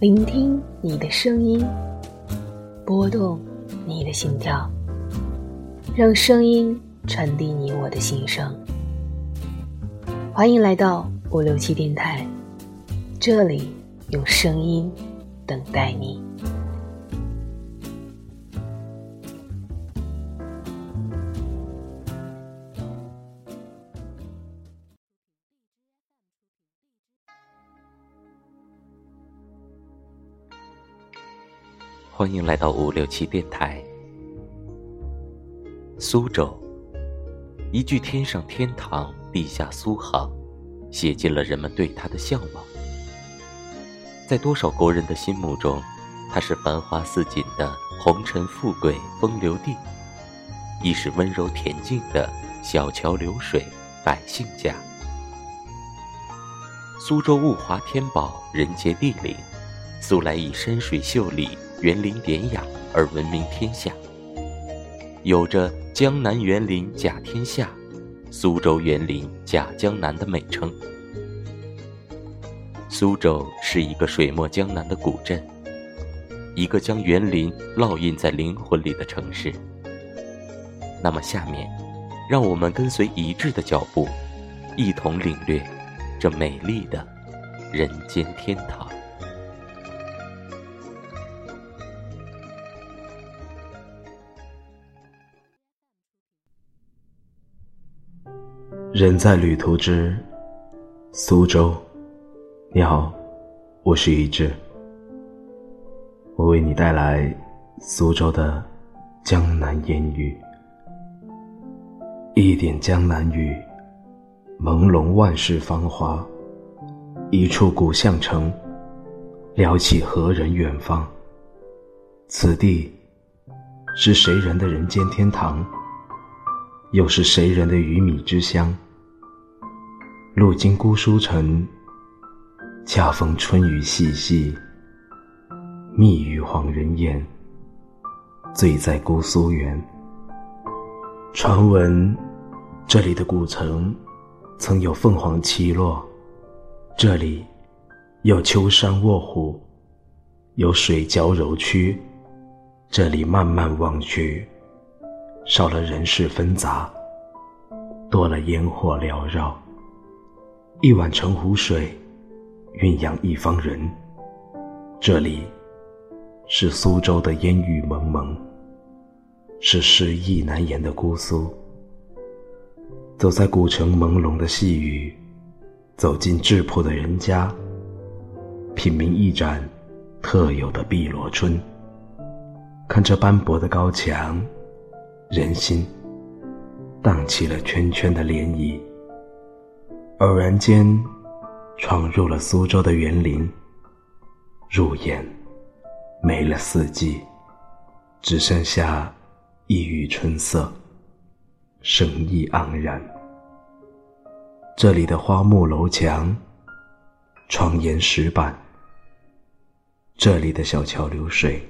聆听你的声音，拨动你的心跳，让声音传递你我的心声。欢迎来到五六七电台，这里用声音等待你。欢迎来到五六七电台。苏州，一句“天上天堂，地下苏杭”，写尽了人们对它的向往。在多少国人的心目中，它是繁花似锦的红尘富贵风流地，亦是温柔恬静的小桥流水百姓家。苏州物华天宝，人杰地灵，素来以山水秀丽。园林典雅而闻名天下，有着“江南园林甲天下，苏州园林甲江南”的美称。苏州是一个水墨江南的古镇，一个将园林烙印在灵魂里的城市。那么，下面，让我们跟随一致的脚步，一同领略这美丽的人间天堂。人在旅途之苏州，你好，我是一志，我为你带来苏州的江南烟雨，一点江南雨，朦胧万世芳华，一处古巷城，撩起何人远方？此地是谁人的人间天堂？又是谁人的鱼米之乡？路经姑苏城，恰逢春雨细细，密语晃人眼。醉在姑苏园。传闻这里的古城曾有凤凰栖落，这里有秋山卧虎，有水角柔曲，这里慢慢望去。少了人事纷杂，多了烟火缭绕。一碗澄湖水，酝酿一方人。这里，是苏州的烟雨蒙蒙，是诗意难言的姑苏。走在古城朦胧的细雨，走进质朴的人家，品茗一盏特有的碧螺春，看这斑驳的高墙。人心荡起了圈圈的涟漪，偶然间闯入了苏州的园林，入眼没了四季，只剩下一隅春色，生意盎然。这里的花木楼墙，窗檐石板，这里的小桥流水，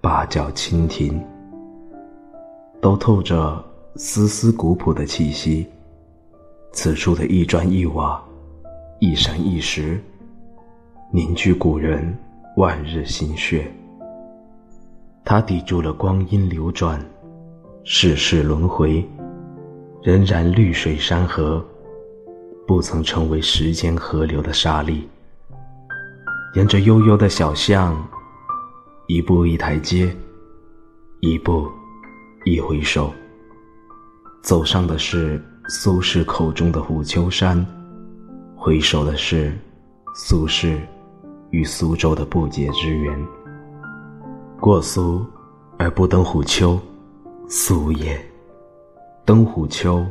八角蜻蜓。都透着丝丝古朴的气息。此处的一砖一瓦，一山一石，凝聚古人万日心血。它抵住了光阴流转，世事轮回，仍然绿水山河，不曾成为时间河流的沙砾。沿着悠悠的小巷，一步一台阶，一步。一回首，走上的是苏轼口中的虎丘山，回首的是苏轼与苏州的不解之缘。过苏而不登虎丘，苏也；登虎丘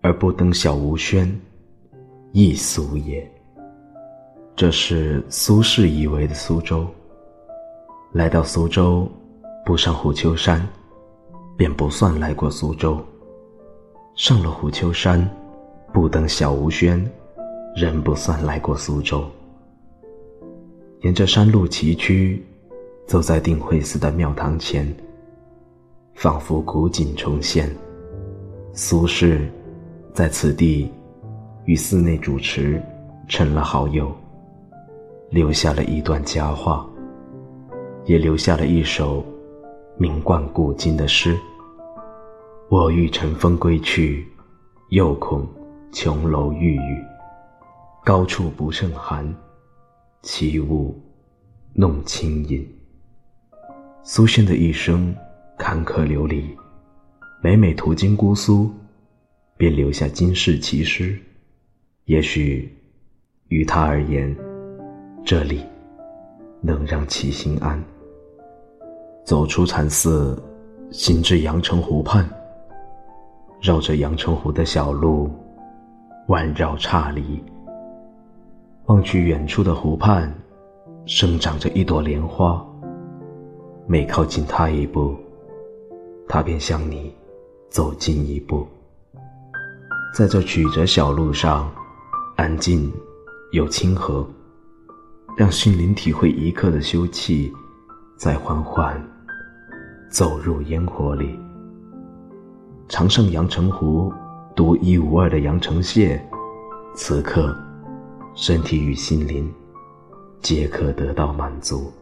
而不登小吴轩，亦苏也。这是苏轼以为的苏州。来到苏州，不上虎丘山。便不算来过苏州。上了虎丘山，不登小吴轩，仍不算来过苏州。沿着山路崎岖，走在定慧寺的庙堂前，仿佛古景重现。苏轼在此地与寺内主持成了好友，留下了一段佳话，也留下了一首名冠古今的诗。我欲乘风归去，又恐琼楼玉宇，高处不胜寒。起舞弄清影。苏轼的一生坎坷流离，每每途经姑苏，便留下惊世奇诗。也许，于他而言，这里能让其心安。走出禅寺，行至阳澄湖畔，绕着阳澄湖的小路，弯绕岔离。望去远处的湖畔，生长着一朵莲花。每靠近它一步，它便向你走近一步。在这曲折小路上，安静又亲和，让心灵体会一刻的休憩，再缓缓走入烟火里。常胜阳澄湖，独一无二的阳澄蟹，此刻。身体与心灵皆可得到满足。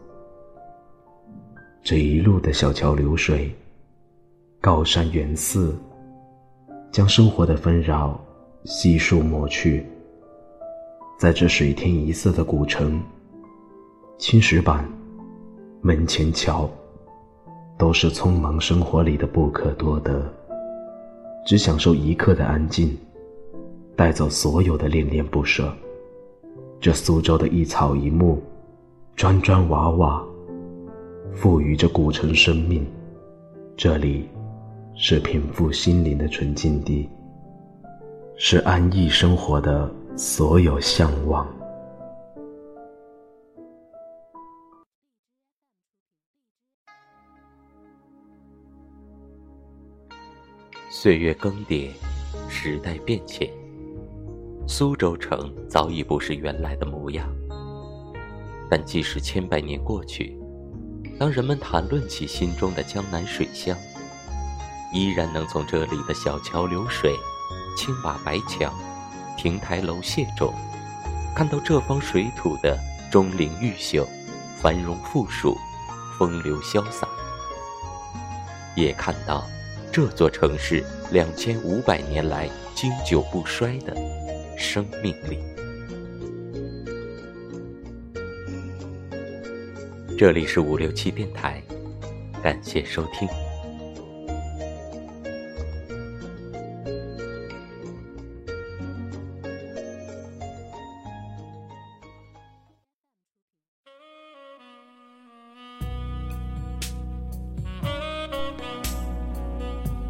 这一路的小桥流水、高山远寺，将生活的纷扰悉数抹去。在这水天一色的古城，青石板、门前桥，都是匆忙生活里的不可多得。只享受一刻的安静，带走所有的恋恋不舍。这苏州的一草一木，砖砖瓦瓦，赋予着古城生命。这里，是平复心灵的纯净地，是安逸生活的所有向往。岁月更迭，时代变迁。苏州城早已不是原来的模样，但即使千百年过去，当人们谈论起心中的江南水乡，依然能从这里的小桥流水、青瓦白墙、亭台楼榭中，看到这方水土的钟灵毓秀、繁荣富庶、风流潇洒，也看到这座城市两千五百年来经久不衰的。生命力。这里是五六七电台，感谢收听。